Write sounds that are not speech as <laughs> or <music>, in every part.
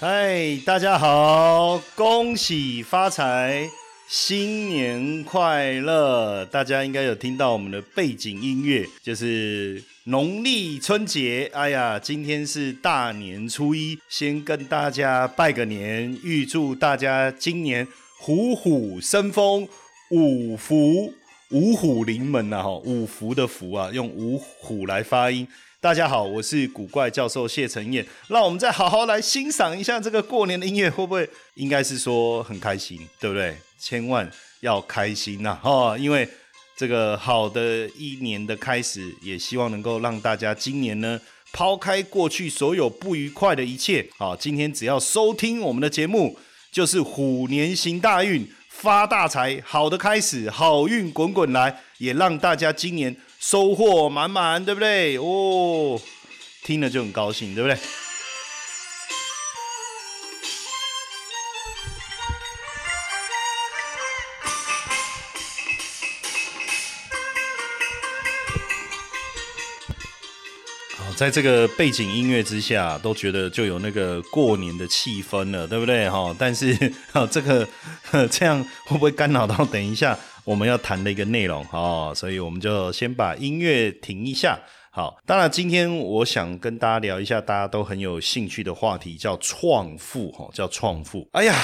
嗨，大家好，恭喜发财，新年快乐！大家应该有听到我们的背景音乐，就是。农历春节，哎呀，今天是大年初一，先跟大家拜个年，预祝大家今年虎虎生风，五福五虎临门呐！哈，五福的福啊，用五虎来发音。大家好，我是古怪教授谢承彦，让我们再好好来欣赏一下这个过年的音乐，会不会？应该是说很开心，对不对？千万要开心呐！哈，因为。这个好的一年的开始，也希望能够让大家今年呢抛开过去所有不愉快的一切，好，今天只要收听我们的节目，就是虎年行大运，发大财，好的开始，好运滚滚来，也让大家今年收获满满，对不对？哦，听了就很高兴，对不对？在这个背景音乐之下，都觉得就有那个过年的气氛了，对不对？哈，但是 <laughs> 哈，这个 <laughs> 这样会不会干扰到等一下我们要谈的一个内容？哈，所以我们就先把音乐停一下。好，当然今天我想跟大家聊一下大家都很有兴趣的话题，叫创富。哈，叫创富。哎呀。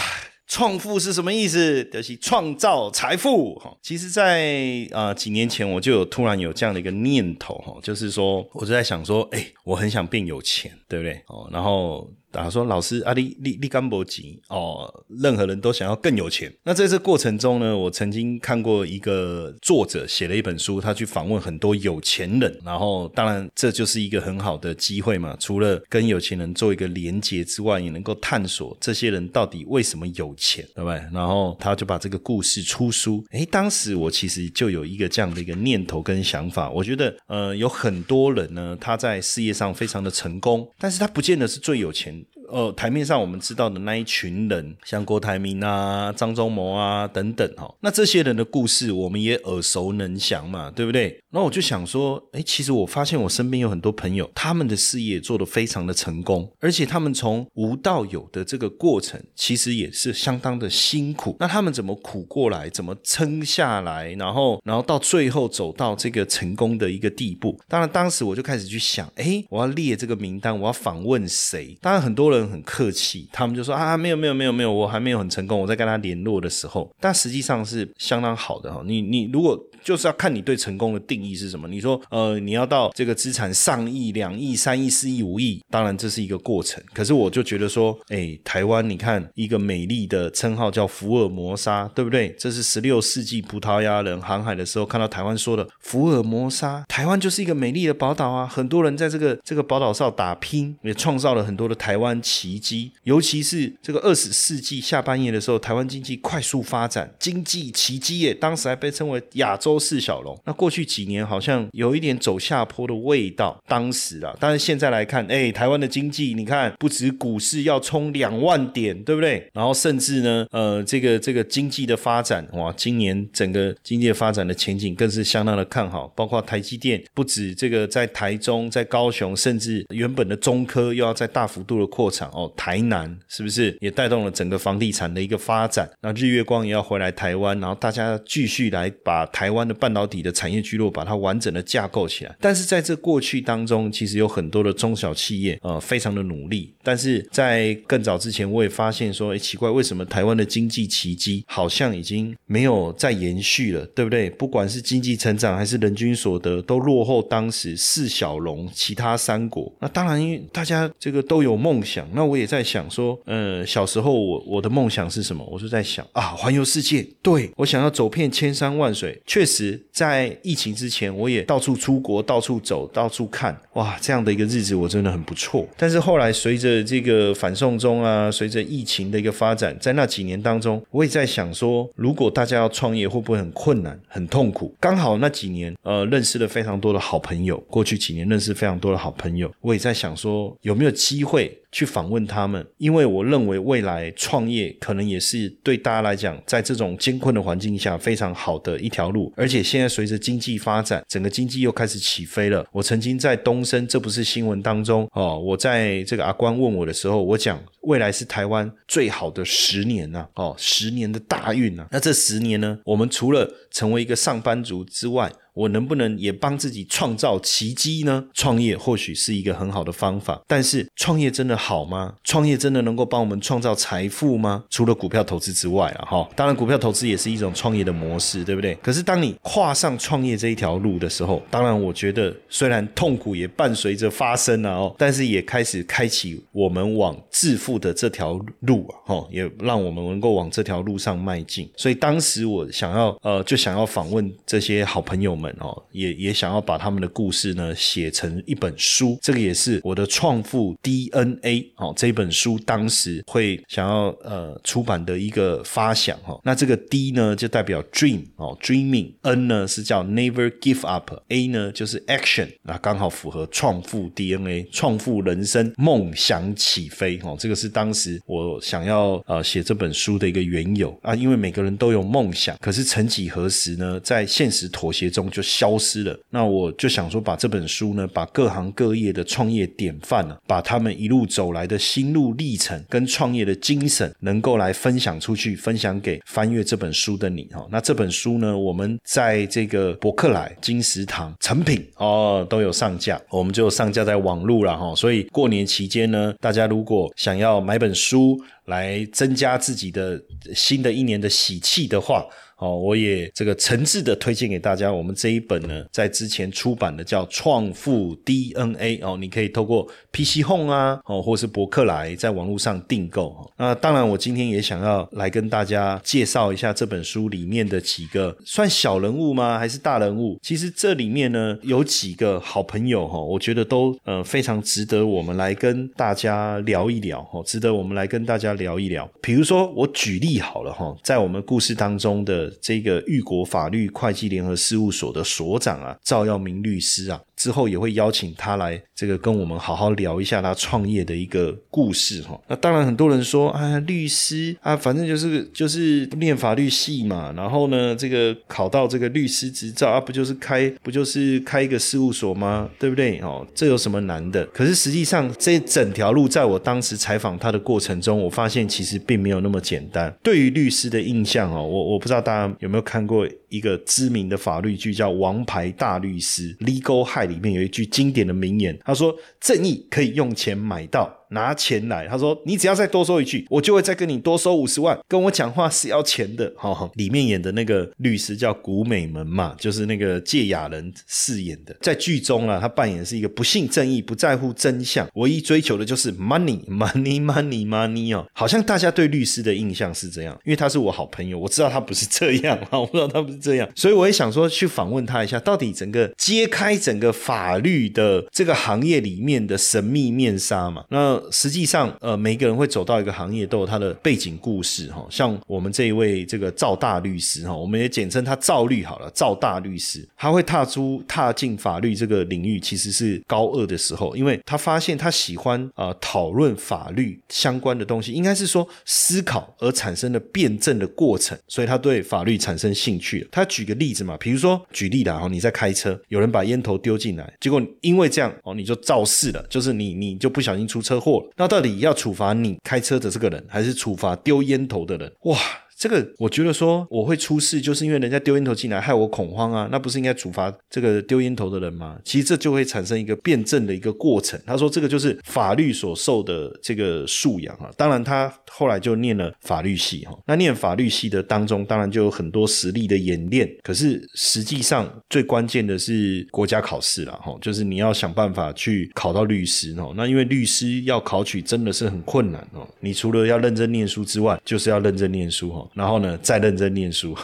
创富是什么意思？就是创造财富哈。其实，在啊几年前，我就有突然有这样的一个念头哈，就是说，我就在想说，哎，我很想变有钱，对不对？哦，然后。他说：“老师，阿里利利甘博吉哦，任何人都想要更有钱。那在这过程中呢，我曾经看过一个作者写了一本书，他去访问很多有钱人，然后当然这就是一个很好的机会嘛。除了跟有钱人做一个连接之外，也能够探索这些人到底为什么有钱，对不对？然后他就把这个故事出书。诶，当时我其实就有一个这样的一个念头跟想法，我觉得呃，有很多人呢，他在事业上非常的成功，但是他不见得是最有钱。”呃，台面上我们知道的那一群人，像郭台铭啊、张忠谋啊等等哈，那这些人的故事我们也耳熟能详嘛，对不对？那我就想说，哎，其实我发现我身边有很多朋友，他们的事业做得非常的成功，而且他们从无到有的这个过程，其实也是相当的辛苦。那他们怎么苦过来，怎么撑下来，然后，然后到最后走到这个成功的一个地步？当然，当时我就开始去想，哎，我要列这个名单，我要访问谁？当然，很多人很客气，他们就说啊，没有，没有，没有，没有，我还没有很成功。我在跟他联络的时候，但实际上是相当好的哈。你，你如果。就是要看你对成功的定义是什么。你说，呃，你要到这个资产上亿、两亿、三亿、四亿、五亿，当然这是一个过程。可是我就觉得说，哎，台湾，你看一个美丽的称号叫福尔摩沙，对不对？这是十六世纪葡萄牙人航海的时候看到台湾说的福尔摩沙，台湾就是一个美丽的宝岛啊。很多人在这个这个宝岛上打拼，也创造了很多的台湾奇迹。尤其是这个二十世纪下半叶的时候，台湾经济快速发展，经济奇迹耶，当时还被称为亚洲。四小龙，那过去几年好像有一点走下坡的味道。当时啊，但是现在来看，哎，台湾的经济，你看不止股市要冲两万点，对不对？然后甚至呢，呃，这个这个经济的发展，哇，今年整个经济发展的前景更是相当的看好。包括台积电，不止这个在台中、在高雄，甚至原本的中科又要在大幅度的扩哦。台南是不是也带动了整个房地产的一个发展？那日月光也要回来台湾，然后大家继续来把台湾。的半导体的产业聚落，把它完整的架构起来。但是在这过去当中，其实有很多的中小企业，呃，非常的努力。但是在更早之前，我也发现说，哎，奇怪，为什么台湾的经济奇迹好像已经没有再延续了，对不对？不管是经济成长还是人均所得，都落后当时四小龙其他三国。那当然，因为大家这个都有梦想，那我也在想说，呃，小时候我我的梦想是什么？我就在想啊，环游世界，对我想要走遍千山万水。确实，在疫情之前，我也到处出国，到处走，到处看，哇，这样的一个日子我真的很不错。但是后来随着这个反送中啊，随着疫情的一个发展，在那几年当中，我也在想说，如果大家要创业，会不会很困难、很痛苦？刚好那几年，呃，认识了非常多的好朋友，过去几年认识非常多的好朋友，我也在想说，有没有机会？去访问他们，因为我认为未来创业可能也是对大家来讲，在这种艰困的环境下非常好的一条路。而且现在随着经济发展，整个经济又开始起飞了。我曾经在东升，这不是新闻当中哦。我在这个阿关问我的时候，我讲未来是台湾最好的十年呐，哦，十年的大运呐。那这十年呢，我们除了成为一个上班族之外，我能不能也帮自己创造奇迹呢？创业或许是一个很好的方法，但是创业真的好吗？创业真的能够帮我们创造财富吗？除了股票投资之外啊，哈，当然股票投资也是一种创业的模式，对不对？可是当你跨上创业这一条路的时候，当然我觉得虽然痛苦也伴随着发生了哦，但是也开始开启我们往致富的这条路啊，哈，也让我们能够往这条路上迈进。所以当时我想要呃，就想要访问这些好朋友们。哦，也也想要把他们的故事呢写成一本书，这个也是我的创富 DNA 哦。这本书当时会想要呃出版的一个发想哈。那这个 D 呢就代表 Dream 哦，Dreaming；N 呢是叫 Never Give Up；A 呢就是 Action，那刚好符合创富 DNA，创富人生，梦想起飞哦。这个是当时我想要呃写这本书的一个缘由啊，因为每个人都有梦想，可是曾几何时呢，在现实妥协中。就消失了。那我就想说，把这本书呢，把各行各业的创业典范呢，把他们一路走来的心路历程跟创业的精神，能够来分享出去，分享给翻阅这本书的你哈。那这本书呢，我们在这个博客来、金石堂、成品哦都有上架，我们就上架在网络了哈。所以过年期间呢，大家如果想要买本书来增加自己的新的一年的喜气的话。哦，我也这个诚挚的推荐给大家，我们这一本呢，在之前出版的叫《创富 DNA》哦，你可以透过 PC Home 啊，哦，或是博客来，在网络上订购。那当然，我今天也想要来跟大家介绍一下这本书里面的几个算小人物吗？还是大人物？其实这里面呢，有几个好朋友哈，我觉得都呃非常值得我们来跟大家聊一聊哈，值得我们来跟大家聊一聊。比如说，我举例好了哈，在我们故事当中的。这个玉国法律会计联合事务所的所长啊，赵耀明律师啊。之后也会邀请他来，这个跟我们好好聊一下他创业的一个故事哈。那当然很多人说啊，律师啊，反正就是就是念法律系嘛，然后呢，这个考到这个律师执照啊，不就是开不就是开一个事务所吗？对不对？哦，这有什么难的？可是实际上这整条路，在我当时采访他的过程中，我发现其实并没有那么简单。对于律师的印象哦，我我不知道大家有没有看过。一个知名的法律剧叫《王牌大律师》（Legal High），里面有一句经典的名言，他说：“正义可以用钱买到。”拿钱来，他说：“你只要再多说一句，我就会再跟你多收五十万。跟我讲话是要钱的。”哈，里面演的那个律师叫古美门嘛，就是那个芥雅人饰演的。在剧中啊，他扮演是一个不信正义、不在乎真相，唯一追求的就是 money，money，money，money 哦。好像大家对律师的印象是这样，因为他是我好朋友，我知道他不是这样啊，<laughs> 我不知道他不是这样，所以我也想说去访问他一下，到底整个揭开整个法律的这个行业里面的神秘面纱嘛？那。实际上，呃，每个人会走到一个行业都有他的背景故事哈。像我们这一位这个赵大律师哈，我们也简称他赵律好了。赵大律师他会踏出踏进法律这个领域，其实是高二的时候，因为他发现他喜欢啊讨论法律相关的东西，应该是说思考而产生的辩证的过程，所以他对法律产生兴趣。他举个例子嘛，比如说举例的哈，你在开车，有人把烟头丢进来，结果因为这样哦，你就肇事了，就是你你就不小心出车那到底要处罚你开车的这个人，还是处罚丢烟头的人？哇！这个我觉得说我会出事，就是因为人家丢烟头进来，害我恐慌啊，那不是应该处罚这个丢烟头的人吗？其实这就会产生一个辩证的一个过程。他说这个就是法律所受的这个素养啊。当然他后来就念了法律系哈，那念法律系的当中，当然就有很多实力的演练。可是实际上最关键的是国家考试了哈，就是你要想办法去考到律师哦。那因为律师要考取真的是很困难哦。你除了要认真念书之外，就是要认真念书哈。然后呢，再认真念书。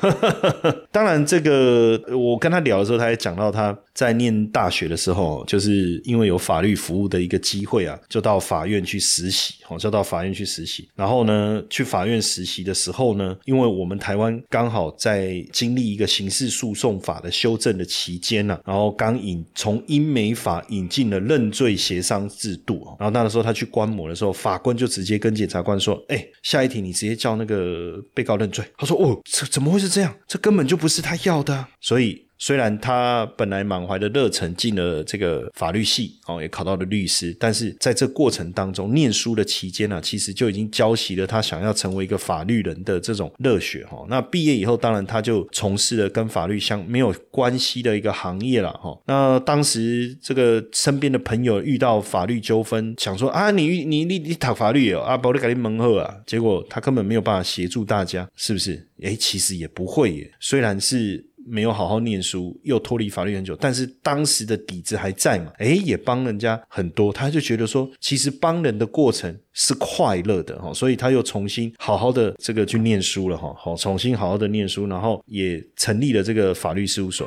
<laughs> 当然，这个我跟他聊的时候，他也讲到他在念大学的时候，就是因为有法律服务的一个机会啊，就到法院去实习哦，就到法院去实习。然后呢，去法院实习的时候呢，因为我们台湾刚好在经历一个刑事诉讼法的修正的期间呢，然后刚引从英美法引进了认罪协商制度然后那个时候他去观摩的时候，法官就直接跟检察官说：“哎，下一题你直接叫那个被告认罪。”他说：“哦，这怎么会是这样？这根本就不是他要的。”所以。虽然他本来满怀的热忱进了这个法律系哦，也考到了律师，但是在这过程当中，念书的期间呢，其实就已经浇熄了他想要成为一个法律人的这种热血哈。那毕业以后，当然他就从事了跟法律相没有关系的一个行业了哈。那当时这个身边的朋友遇到法律纠纷，想说啊，你你你你讨法律哦，啊，保你赶紧蒙后啊，结果他根本没有办法协助大家，是不是？诶，其实也不会耶，虽然是。没有好好念书，又脱离法律很久，但是当时的底子还在嘛？诶，也帮人家很多，他就觉得说，其实帮人的过程是快乐的哈，所以他又重新好好的这个去念书了哈，好，重新好好的念书，然后也成立了这个法律事务所。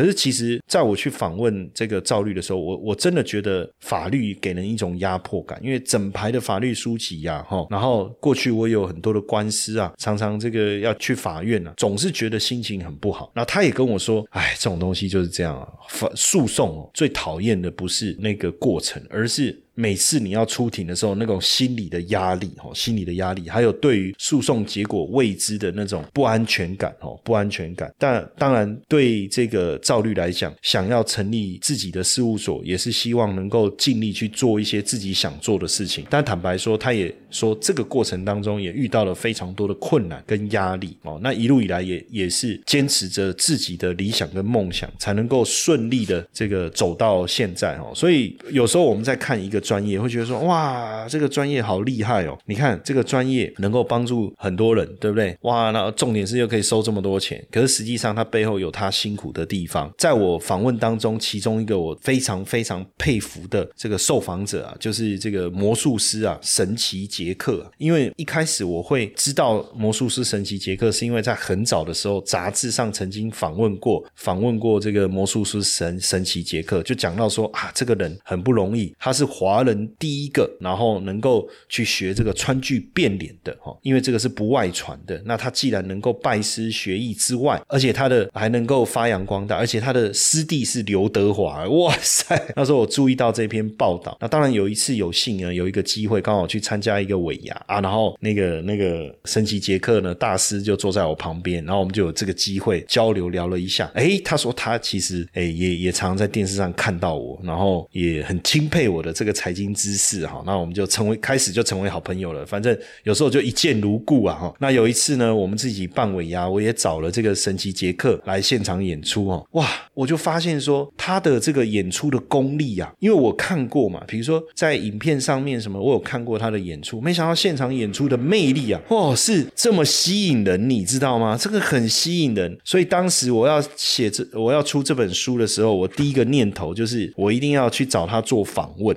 可是，其实在我去访问这个赵律的时候，我我真的觉得法律给人一种压迫感，因为整排的法律书籍呀，哈，然后过去我有很多的官司啊，常常这个要去法院啊，总是觉得心情很不好。那他也跟我说，哎，这种东西就是这样啊，法诉讼哦，最讨厌的不是那个过程，而是。每次你要出庭的时候，那种心理的压力，哦，心理的压力，还有对于诉讼结果未知的那种不安全感，哦，不安全感。但当然，对这个赵律来讲，想要成立自己的事务所，也是希望能够尽力去做一些自己想做的事情。但坦白说，他也说这个过程当中也遇到了非常多的困难跟压力，哦，那一路以来也也是坚持着自己的理想跟梦想，才能够顺利的这个走到现在，哦。所以有时候我们在看一个。专业会觉得说哇，这个专业好厉害哦！你看这个专业能够帮助很多人，对不对？哇，那重点是又可以收这么多钱。可是实际上，它背后有它辛苦的地方。在我访问当中，其中一个我非常非常佩服的这个受访者啊，就是这个魔术师啊，神奇杰克。因为一开始我会知道魔术师神奇杰克，是因为在很早的时候杂志上曾经访问过，访问过这个魔术师神神奇杰克，就讲到说啊，这个人很不容易，他是华。人第一个，然后能够去学这个川剧变脸的哈，因为这个是不外传的。那他既然能够拜师学艺之外，而且他的还能够发扬光大，而且他的师弟是刘德华，哇塞！那时候我注意到这篇报道。那当然有一次有幸啊，有一个机会刚好去参加一个尾牙啊，然后那个那个神奇杰克呢大师就坐在我旁边，然后我们就有这个机会交流聊了一下。哎，他说他其实哎也也常在电视上看到我，然后也很钦佩我的这个。财经知识哈，那我们就成为开始就成为好朋友了。反正有时候就一见如故啊哈。那有一次呢，我们自己办尾牙，我也找了这个神奇杰克来现场演出哦。哇，我就发现说他的这个演出的功力啊，因为我看过嘛，比如说在影片上面什么，我有看过他的演出，没想到现场演出的魅力啊，哇，是这么吸引人，你知道吗？这个很吸引人，所以当时我要写这我要出这本书的时候，我第一个念头就是我一定要去找他做访问。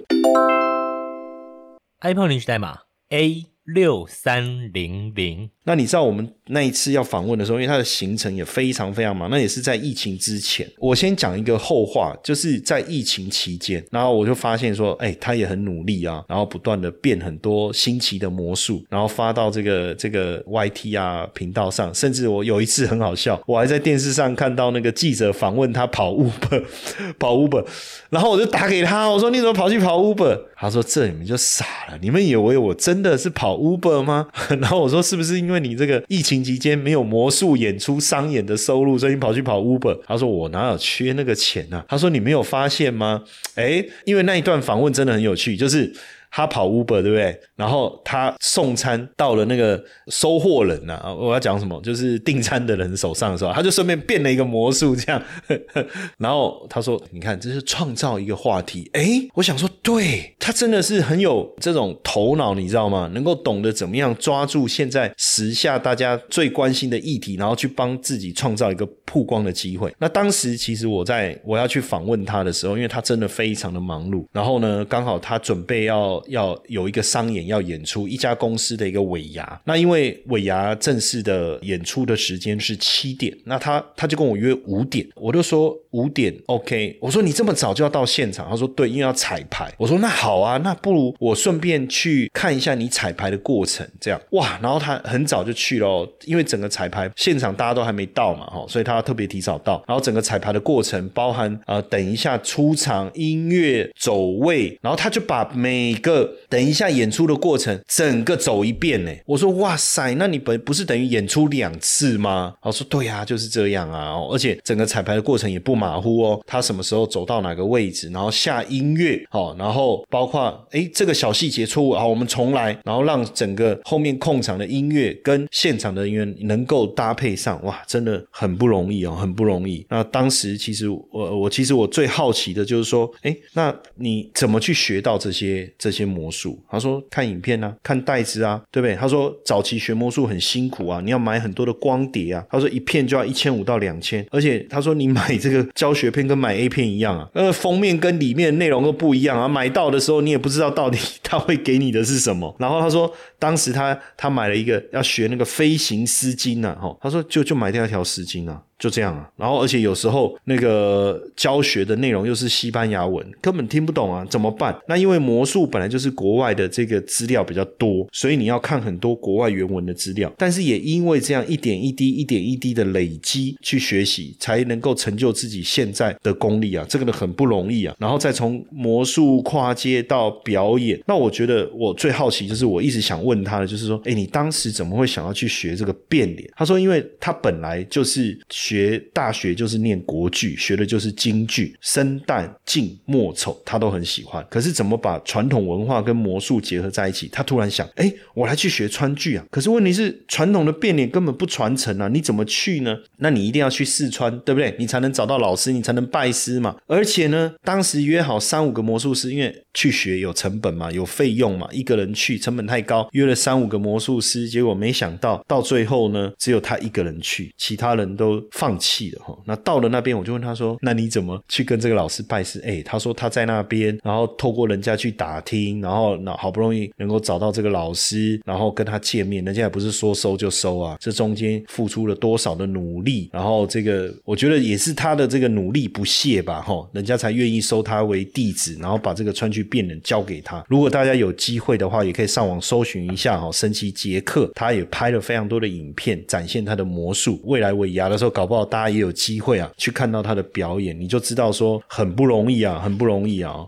iPhone 领取代码 A 六三零零。那你知道我们那一次要访问的时候，因为他的行程也非常非常忙，那也是在疫情之前。我先讲一个后话，就是在疫情期间，然后我就发现说，哎，他也很努力啊，然后不断的变很多新奇的魔术，然后发到这个这个 YT 啊频道上，甚至我有一次很好笑，我还在电视上看到那个记者访问他跑 Uber，<laughs> 跑 Uber，然后我就打给他，我说你怎么跑去跑 Uber？他说这你们就傻了，你们以为我真的是跑 Uber 吗？<laughs> 然后我说是不是因为你这个疫情期间没有魔术演出商演的收入，所以你跑去跑 Uber。他说我哪有缺那个钱呢？他说你没有发现吗？哎，因为那一段访问真的很有趣，就是。他跑 Uber 对不对？然后他送餐到了那个收货人呐，我要讲什么？就是订餐的人手上的时候，他就顺便变了一个魔术，这样。<laughs> 然后他说：“你看，这是创造一个话题。”哎，我想说，对他真的是很有这种头脑，你知道吗？能够懂得怎么样抓住现在时下大家最关心的议题，然后去帮自己创造一个曝光的机会。那当时其实我在我要去访问他的时候，因为他真的非常的忙碌，然后呢，刚好他准备要。要有一个商演要演出一家公司的一个尾牙，那因为尾牙正式的演出的时间是七点，那他他就跟我约五点，我就说五点 OK，我说你这么早就要到现场，他说对，因为要彩排，我说那好啊，那不如我顺便去看一下你彩排的过程，这样。哇，然后他很早就去了，因为整个彩排现场大家都还没到嘛，哈，所以他特别提早到，然后整个彩排的过程包含呃等一下出场音乐走位，然后他就把每个等一下演出的过程，整个走一遍呢。我说哇塞，那你本不是等于演出两次吗？我说对呀，就是这样啊。而且整个彩排的过程也不马虎哦。他什么时候走到哪个位置，然后下音乐，好，然后包括哎这个小细节错误，好，我们重来，然后让整个后面控场的音乐跟现场的人员能够搭配上，哇，真的很不容易哦，很不容易。那当时其实我我其实我最好奇的就是说，哎，那你怎么去学到这些这些？魔术，他说看影片啊，看袋子啊，对不对？他说早期学魔术很辛苦啊，你要买很多的光碟啊。他说一片就要一千五到两千，而且他说你买这个教学片跟买 A 片一样啊，呃，封面跟里面内容都不一样啊。买到的时候你也不知道到底 <laughs> 他会给你的是什么。然后他说当时他他买了一个要学那个飞行丝巾呢，哈，他说就就买掉一条丝巾啊。就这样啊，然后而且有时候那个教学的内容又是西班牙文，根本听不懂啊，怎么办？那因为魔术本来就是国外的这个资料比较多，所以你要看很多国外原文的资料。但是也因为这样一点一滴、一点一滴的累积去学习，才能够成就自己现在的功力啊，这个很不容易啊。然后再从魔术跨界到表演，那我觉得我最好奇就是我一直想问他的，就是说，哎，你当时怎么会想要去学这个变脸？他说，因为他本来就是学。学大学就是念国剧，学的就是京剧，生旦净末丑他都很喜欢。可是怎么把传统文化跟魔术结合在一起？他突然想，哎，我来去学川剧啊！可是问题是，传统的变脸根本不传承啊！你怎么去呢？那你一定要去四川，对不对？你才能找到老师，你才能拜师嘛。而且呢，当时约好三五个魔术师，因为去学有成本嘛，有费用嘛，一个人去成本太高，约了三五个魔术师，结果没想到到最后呢，只有他一个人去，其他人都。放弃了哈，那到了那边我就问他说：“那你怎么去跟这个老师拜师？”哎，他说他在那边，然后透过人家去打听，然后那好不容易能够找到这个老师，然后跟他见面，人家也不是说收就收啊，这中间付出了多少的努力，然后这个我觉得也是他的这个努力不懈吧，哈，人家才愿意收他为弟子，然后把这个川剧变人交给他。如果大家有机会的话，也可以上网搜寻一下哈，神奇杰克，他也拍了非常多的影片展现他的魔术，未来尾牙的时候搞不好。大家也有机会啊，去看到他的表演，你就知道说很不容易啊，很不容易啊。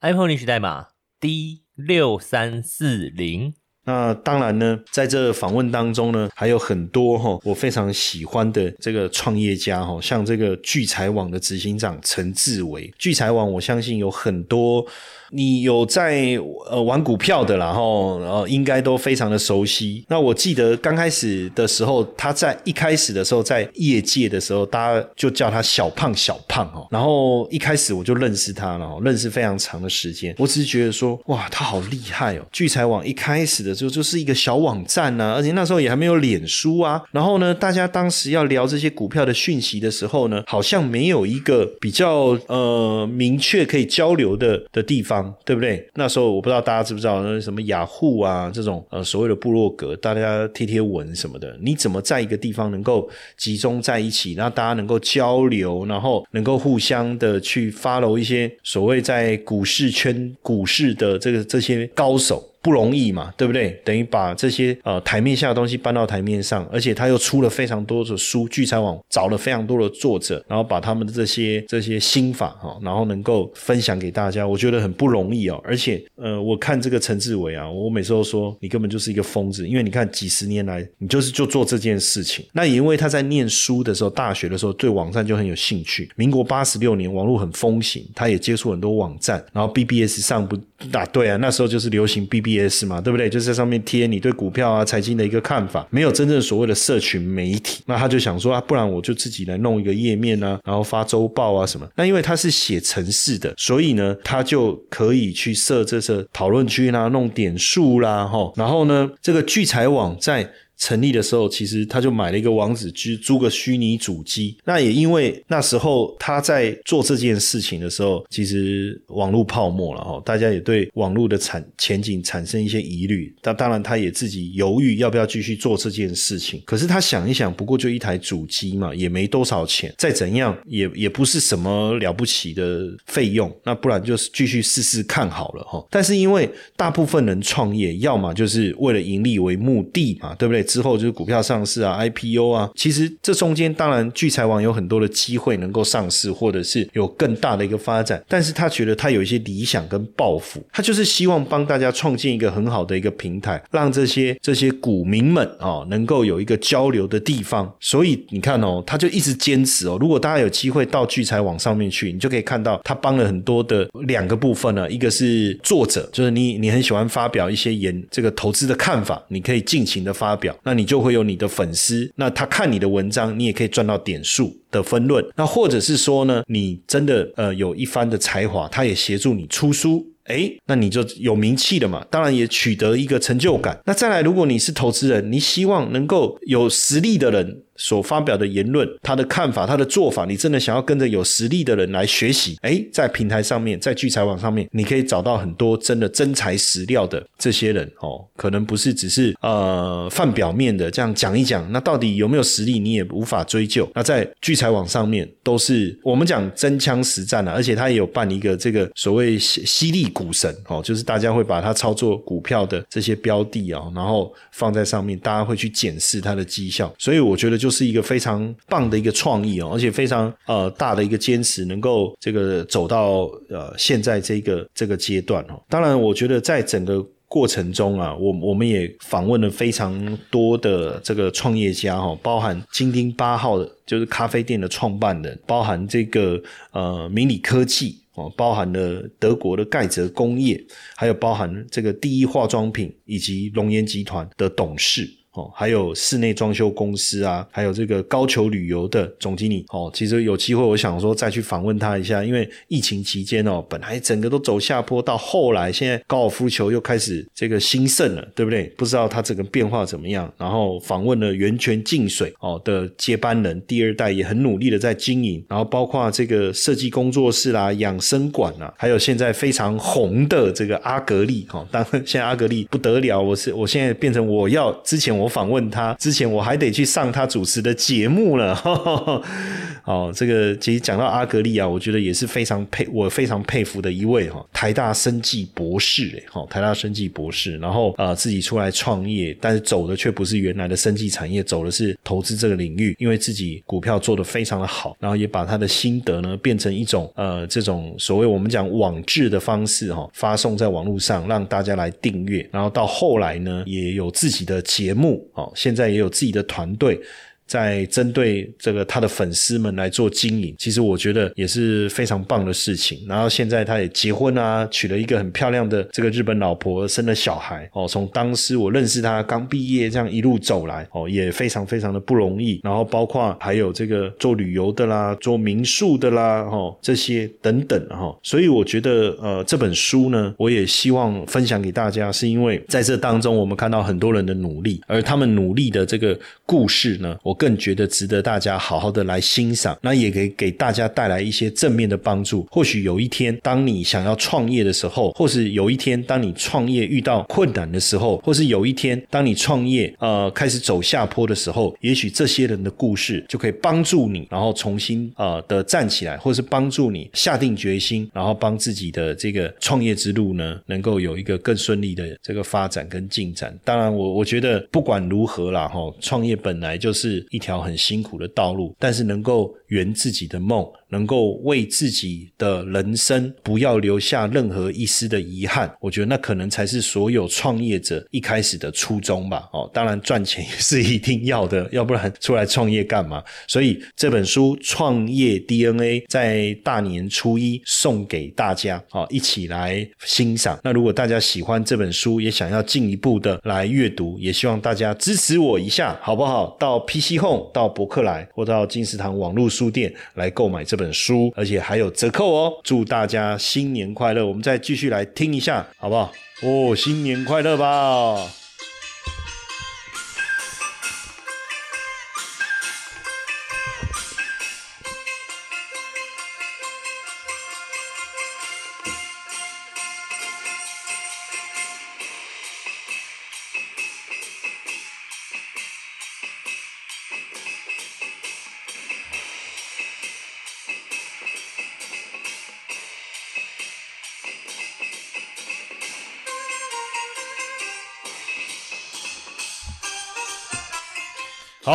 iPhone 历史代码 D 六三四零。那当然呢，在这访问当中呢，还有很多哈我非常喜欢的这个创业家哈，像这个聚财网的执行长陈志伟。聚财网我相信有很多。你有在呃玩股票的，然后呃应该都非常的熟悉。那我记得刚开始的时候，他在一开始的时候在业界的时候，大家就叫他小胖小胖哦。然后一开始我就认识他了，认识非常长的时间。我只是觉得说，哇，他好厉害哦！聚财网一开始的时候就是一个小网站呐，而且那时候也还没有脸书啊。然后呢，大家当时要聊这些股票的讯息的时候呢，好像没有一个比较呃明确可以交流的的地方。对不对？那时候我不知道大家知不知道，那什么雅虎啊这种呃所谓的部落格，大家贴贴文什么的，你怎么在一个地方能够集中在一起，然后大家能够交流，然后能够互相的去 follow 一些所谓在股市圈股市的这个这些高手。不容易嘛，对不对？等于把这些呃台面下的东西搬到台面上，而且他又出了非常多的书，聚财网找了非常多的作者，然后把他们的这些这些心法哈，然后能够分享给大家，我觉得很不容易哦。而且呃，我看这个陈志伟啊，我每次都说你根本就是一个疯子，因为你看几十年来你就是就做这件事情。那也因为他在念书的时候，大学的时候对网站就很有兴趣。民国八十六年网络很风行，他也接触很多网站，然后 BBS 上不啊对啊，那时候就是流行 BBS 嘛，对不对？就是在上面贴你对股票啊、财经的一个看法，没有真正所谓的社群媒体。那他就想说啊，不然我就自己来弄一个页面啊，然后发周报啊什么。那因为他是写城市的，所以呢，他就可以去设这些讨论区啦、弄点数啦，哈。然后呢，这个聚财网在。成立的时候，其实他就买了一个网址，去租个虚拟主机。那也因为那时候他在做这件事情的时候，其实网络泡沫了哈，大家也对网络的产前景产生一些疑虑。那当然，他也自己犹豫要不要继续做这件事情。可是他想一想，不过就一台主机嘛，也没多少钱，再怎样也也不是什么了不起的费用。那不然就是继续试试看好了哈。但是因为大部分人创业，要么就是为了盈利为目的嘛，对不对？之后就是股票上市啊，IPO 啊，其实这中间当然聚财网有很多的机会能够上市，或者是有更大的一个发展。但是他觉得他有一些理想跟抱负，他就是希望帮大家创建一个很好的一个平台，让这些这些股民们啊能够有一个交流的地方。所以你看哦，他就一直坚持哦。如果大家有机会到聚财网上面去，你就可以看到他帮了很多的两个部分呢，一个是作者，就是你你很喜欢发表一些研这个投资的看法，你可以尽情的发表。那你就会有你的粉丝，那他看你的文章，你也可以赚到点数的分论。那或者是说呢，你真的呃有一番的才华，他也协助你出书。诶，那你就有名气了嘛，当然也取得一个成就感。那再来，如果你是投资人，你希望能够有实力的人所发表的言论、他的看法、他的做法，你真的想要跟着有实力的人来学习。哎，在平台上面，在聚财网上面，你可以找到很多真的真材实料的这些人哦，可能不是只是呃泛表面的这样讲一讲，那到底有没有实力，你也无法追究。那在聚财网上面，都是我们讲真枪实战啊，而且他也有办一个这个所谓犀利。股神哦，就是大家会把它操作股票的这些标的啊，然后放在上面，大家会去检视它的绩效，所以我觉得就就是一个非常棒的一个创意哦，而且非常呃大的一个坚持，能够这个走到呃现在这个这个阶段哦。当然，我觉得在整个过程中啊，我我们也访问了非常多的这个创业家哈，包含金丁八号的，就是咖啡店的创办人，包含这个呃明理科技。哦，包含了德国的盖泽工业，还有包含这个第一化妆品以及龙岩集团的董事。哦，还有室内装修公司啊，还有这个高球旅游的总经理哦，其实有机会，我想说再去访问他一下，因为疫情期间哦，本来整个都走下坡，到后来现在高尔夫球又开始这个兴盛了，对不对？不知道他整个变化怎么样。然后访问了源泉净水哦的接班人，第二代也很努力的在经营，然后包括这个设计工作室啦、养生馆啊，还有现在非常红的这个阿格丽哦，当然现在阿格丽不得了，我是我现在变成我要之前我。我访问他之前，我还得去上他主持的节目了。<laughs> 哦，这个其实讲到阿格丽啊，我觉得也是非常佩，我非常佩服的一位哈，台大生技博士哎，哈，台大生技博士，然后呃自己出来创业，但是走的却不是原来的生技产业，走的是投资这个领域，因为自己股票做得非常的好，然后也把他的心得呢变成一种呃这种所谓我们讲网志的方式哈，发送在网络上让大家来订阅，然后到后来呢也有自己的节目哦，现在也有自己的团队。在针对这个他的粉丝们来做经营，其实我觉得也是非常棒的事情。然后现在他也结婚啊，娶了一个很漂亮的这个日本老婆，生了小孩哦。从当时我认识他刚毕业这样一路走来哦，也非常非常的不容易。然后包括还有这个做旅游的啦，做民宿的啦，哦这些等等哈。所以我觉得呃这本书呢，我也希望分享给大家，是因为在这当中我们看到很多人的努力，而他们努力的这个故事呢，我。更觉得值得大家好好的来欣赏，那也可以给大家带来一些正面的帮助。或许有一天，当你想要创业的时候，或是有一天当你创业遇到困难的时候，或是有一天当你创业呃开始走下坡的时候，也许这些人的故事就可以帮助你，然后重新呃的站起来，或是帮助你下定决心，然后帮自己的这个创业之路呢，能够有一个更顺利的这个发展跟进展。当然，我我觉得不管如何啦，哈，创业本来就是。一条很辛苦的道路，但是能够圆自己的梦。能够为自己的人生不要留下任何一丝的遗憾，我觉得那可能才是所有创业者一开始的初衷吧。哦，当然赚钱也是一定要的，要不然出来创业干嘛？所以这本书《创业 DNA》在大年初一送给大家，哦，一起来欣赏。那如果大家喜欢这本书，也想要进一步的来阅读，也希望大家支持我一下，好不好？到 PC Home、到博客来或到金石堂网络书店来购买。这本书，而且还有折扣哦！祝大家新年快乐！我们再继续来听一下，好不好？哦，新年快乐吧！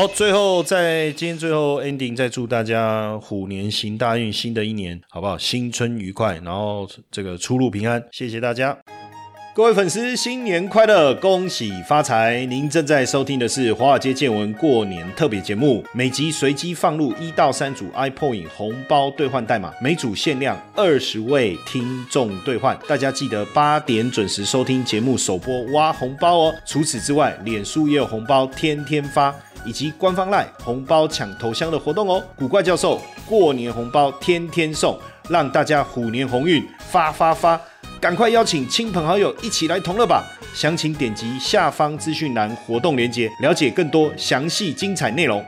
好，最后在今天最后 ending，再祝大家虎年行大运，新的一年好不好？新春愉快，然后这个出入平安，谢谢大家，各位粉丝新年快乐，恭喜发财！您正在收听的是华尔街见闻过年特别节目，每集随机放入一到三组 iPoint 红包兑换代码，每组限量二十位听众兑换，大家记得八点准时收听节目首播挖红包哦。除此之外，脸书也有红包，天天发。以及官方赖红包抢头香的活动哦！古怪教授过年红包天天送，让大家虎年鸿运发发发！赶快邀请亲朋好友一起来同乐吧！详情点击下方资讯栏活动链接，了解更多详细精彩内容。